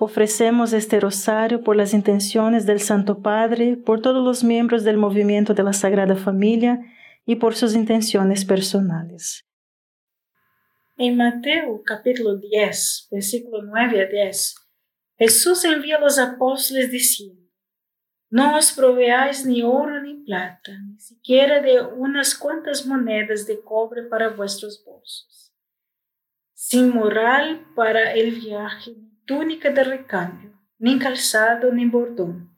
Ofrecemos este rosario por las intenciones del Santo Padre, por todos los miembros del movimiento de la Sagrada Familia y por sus intenciones personales. En Mateo capítulo 10, versículo 9 a 10, Jesús envía a los apóstoles diciendo, No os proveáis ni oro ni plata, ni siquiera de unas cuantas monedas de cobre para vuestros bolsos, sin moral para el viaje túnica de recambio, ni calzado ni bordón,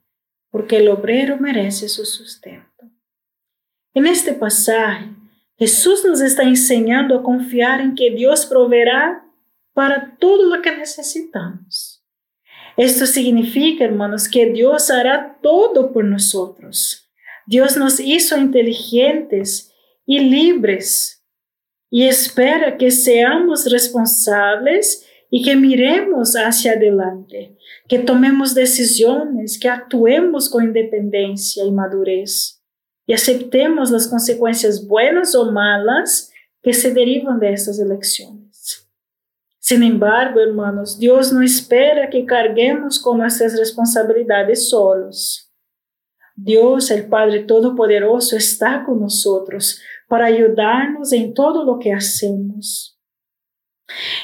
porque el obrero merece su sustento. En este pasaje, Jesús nos está enseñando a confiar en que Dios proveerá para todo lo que necesitamos. Esto significa, hermanos, que Dios hará todo por nosotros. Dios nos hizo inteligentes y libres y espera que seamos responsables y que miremos hacia adelante, que tomemos decisiones, que actuemos con independencia y madurez y aceptemos las consecuencias buenas o malas que se derivan de estas elecciones. Sin embargo, hermanos, Dios no espera que carguemos con nuestras responsabilidades solos. Dios, el Padre Todopoderoso, está con nosotros para ayudarnos en todo lo que hacemos.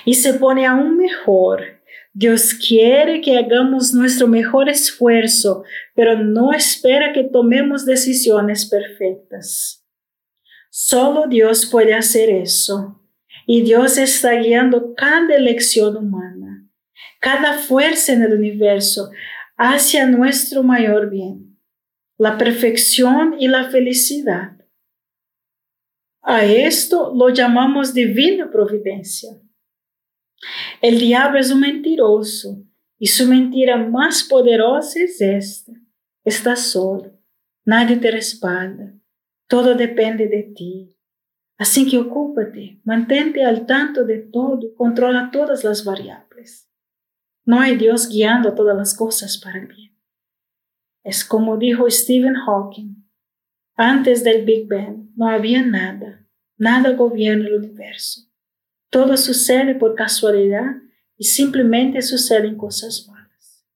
Y se pone aún mejor. Dios quiere que hagamos nuestro mejor esfuerzo, pero no espera que tomemos decisiones perfectas. Solo Dios puede hacer eso. Y Dios está guiando cada elección humana, cada fuerza en el universo hacia nuestro mayor bien, la perfección y la felicidad. A esto lo llamamos divina providencia. El diablo es un mentiroso y su mentira más poderosa es esta. Estás solo, nadie te respalda, todo depende de ti. Así que ocúpate, mantente al tanto de todo, controla todas las variables. No hay Dios guiando todas las cosas para el bien. Es como dijo Stephen Hawking, antes del Big Bang no había nada, nada gobierna el universo. Todo sucede por casualidad y simplemente suceden cosas malas.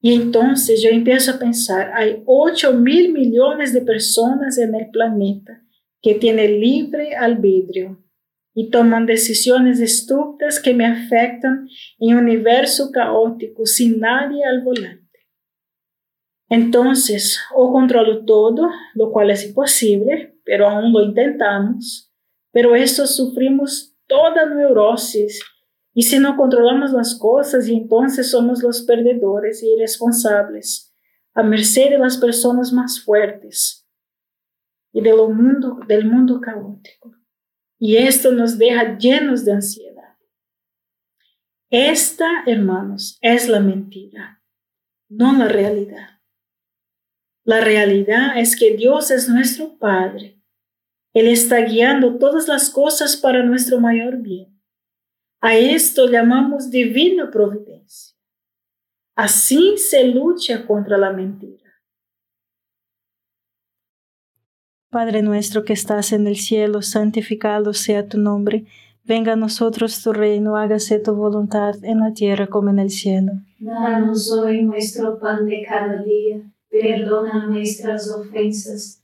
Y entonces yo empiezo a pensar, hay 8 mil millones de personas en el planeta que tienen libre albedrío y toman decisiones estúpidas que me afectan en un universo caótico sin nadie al volante. Entonces, o controlo todo, lo cual es imposible, pero aún lo intentamos, pero esto sufrimos toda neurosis. Y si no controlamos las cosas, y entonces somos los perdedores y irresponsables, a merced de las personas más fuertes y de mundo, del mundo caótico. Y esto nos deja llenos de ansiedad. Esta, hermanos, es la mentira, no la realidad. La realidad es que Dios es nuestro Padre él está guiando todas las cosas para nuestro mayor bien. A esto llamamos divina providencia. Así se lucha contra la mentira. Padre nuestro que estás en el cielo, santificado sea tu nombre. Venga a nosotros tu reino, hágase tu voluntad en la tierra como en el cielo. Danos hoy nuestro pan de cada día, perdona nuestras ofensas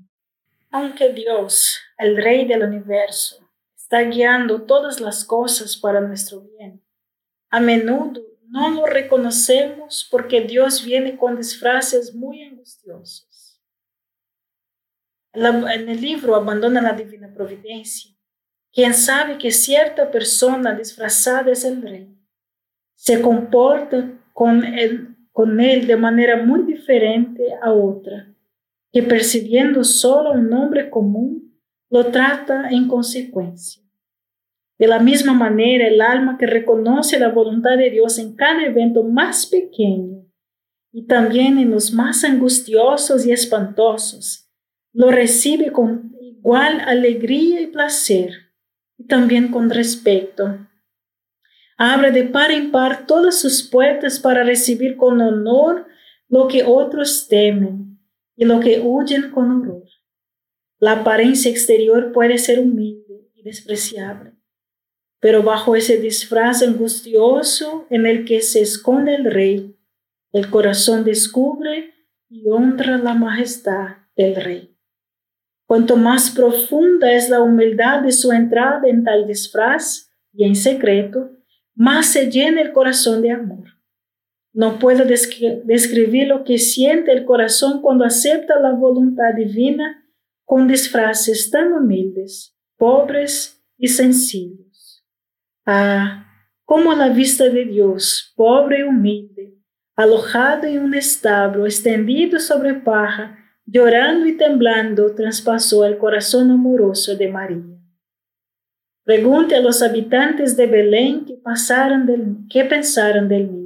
Aunque Dios, el Rey del universo, está guiando todas las cosas para nuestro bien, a menudo no lo reconocemos porque Dios viene con disfraces muy angustiosos. En el libro Abandona la Divina Providencia, quien sabe que cierta persona disfrazada es el Rey, se comporta con él, con él de manera muy diferente a otra que percibiendo solo un nombre común, lo trata en consecuencia. De la misma manera, el alma que reconoce la voluntad de Dios en cada evento más pequeño y también en los más angustiosos y espantosos, lo recibe con igual alegría y placer y también con respeto. Abre de par en par todas sus puertas para recibir con honor lo que otros temen y lo que huyen con horror. La apariencia exterior puede ser humilde y despreciable, pero bajo ese disfraz angustioso en el que se esconde el rey, el corazón descubre y honra la majestad del rey. Cuanto más profunda es la humildad de su entrada en tal disfraz y en secreto, más se llena el corazón de amor. No puedo describir lo que siente el corazón cuando acepta la voluntad divina con disfraces tan humildes, pobres y sencillos. Ah, como la vista de Dios, pobre y humilde, alojado en un establo, extendido sobre paja, llorando y temblando, traspasó el corazón amoroso de María. Pregunte a los habitantes de Belén qué, pasaron del, pensaron del niño.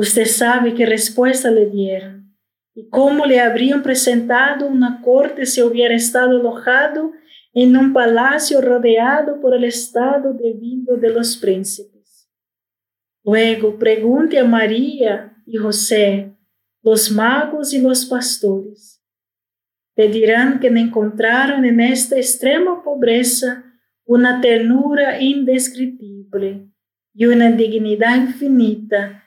Usted sabe qué respuesta le dieron y cómo le habrían presentado una corte si hubiera estado alojado en un palacio rodeado por el estado debido de los príncipes. Luego pregunte a María y José, los magos y los pastores, Te dirán que encontraron en esta extrema pobreza una ternura indescriptible y una dignidad infinita,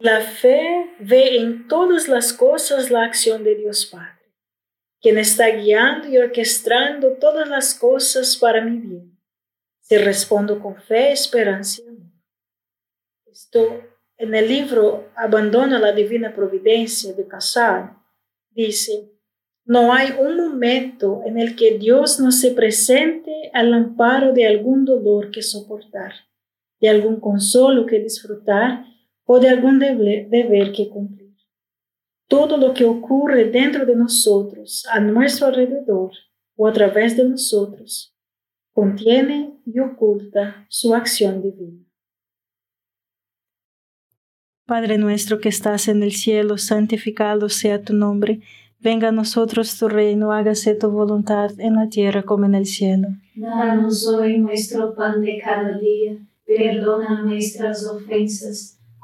La fe ve en todas las cosas la acción de Dios Padre, quien está guiando y orquestando todas las cosas para mi bien. Si respondo con fe, esperanza y amor. Esto en el libro Abandona la Divina Providencia de Casar dice, no hay un momento en el que Dios no se presente al amparo de algún dolor que soportar, de algún consuelo que disfrutar o de algún deber que cumplir. Todo lo que ocurre dentro de nosotros, a nuestro alrededor o a través de nosotros, contiene y oculta su acción divina. Padre nuestro que estás en el cielo, santificado sea tu nombre. Venga a nosotros tu reino, hágase tu voluntad en la tierra como en el cielo. Danos hoy nuestro pan de cada día, perdona nuestras ofensas,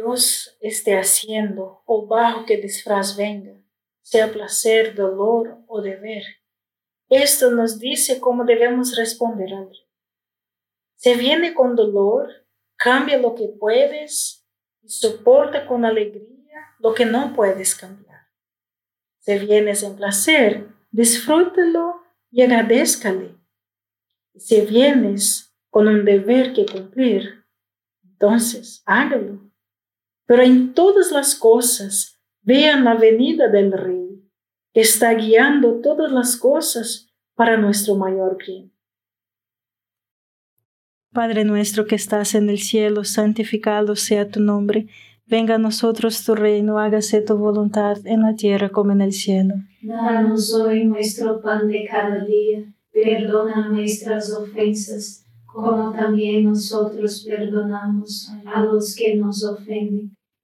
Dios esté haciendo o bajo que disfraz venga, sea placer, dolor o deber, esto nos dice cómo debemos responder al Rey. Se viene con dolor, cambia lo que puedes y soporta con alegría lo que no puedes cambiar. Se vienes en placer, disfrútalo y agradezcale. Si vienes con un deber que cumplir, entonces hágalo. Pero en todas las cosas vean la venida del Rey, que está guiando todas las cosas para nuestro mayor bien. Padre nuestro que estás en el cielo, santificado sea tu nombre. Venga a nosotros tu reino, hágase tu voluntad en la tierra como en el cielo. Danos hoy nuestro pan de cada día, perdona nuestras ofensas, como también nosotros perdonamos a los que nos ofenden,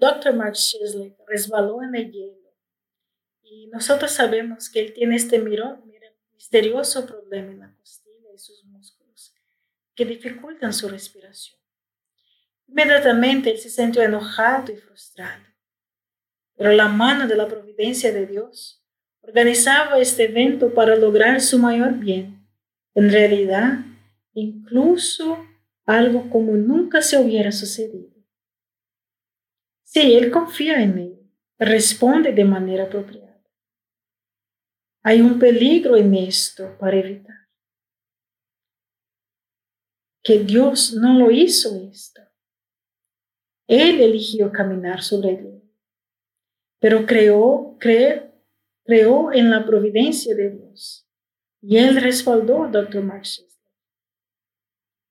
Dr. Mark Shisley resbaló en el hielo y nosotros sabemos que él tiene este misterioso problema en la costilla y sus músculos que dificultan su respiración. Inmediatamente él se sintió enojado y frustrado, pero la mano de la providencia de Dios organizaba este evento para lograr su mayor bien. En realidad, incluso algo como nunca se hubiera sucedido. Sí, él confía en él, responde de manera apropiada. Hay un peligro en esto para evitar. Que Dios no lo hizo esto. Él eligió caminar sobre él, pero creó, creer, creó en la providencia de Dios. Y él respaldó a Dr. Marx.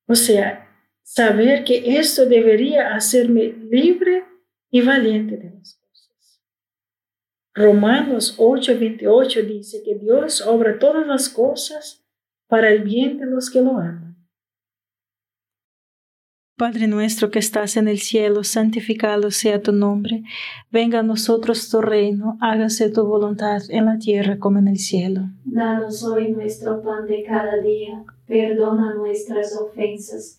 O sea, saber que esto debería hacerme libre y valiente de las cosas. Romanos 8:28 dice que Dios obra todas las cosas para el bien de los que lo aman. Padre nuestro que estás en el cielo, santificado sea tu nombre. Venga a nosotros tu reino, hágase tu voluntad en la tierra como en el cielo. Danos hoy nuestro pan de cada día, perdona nuestras ofensas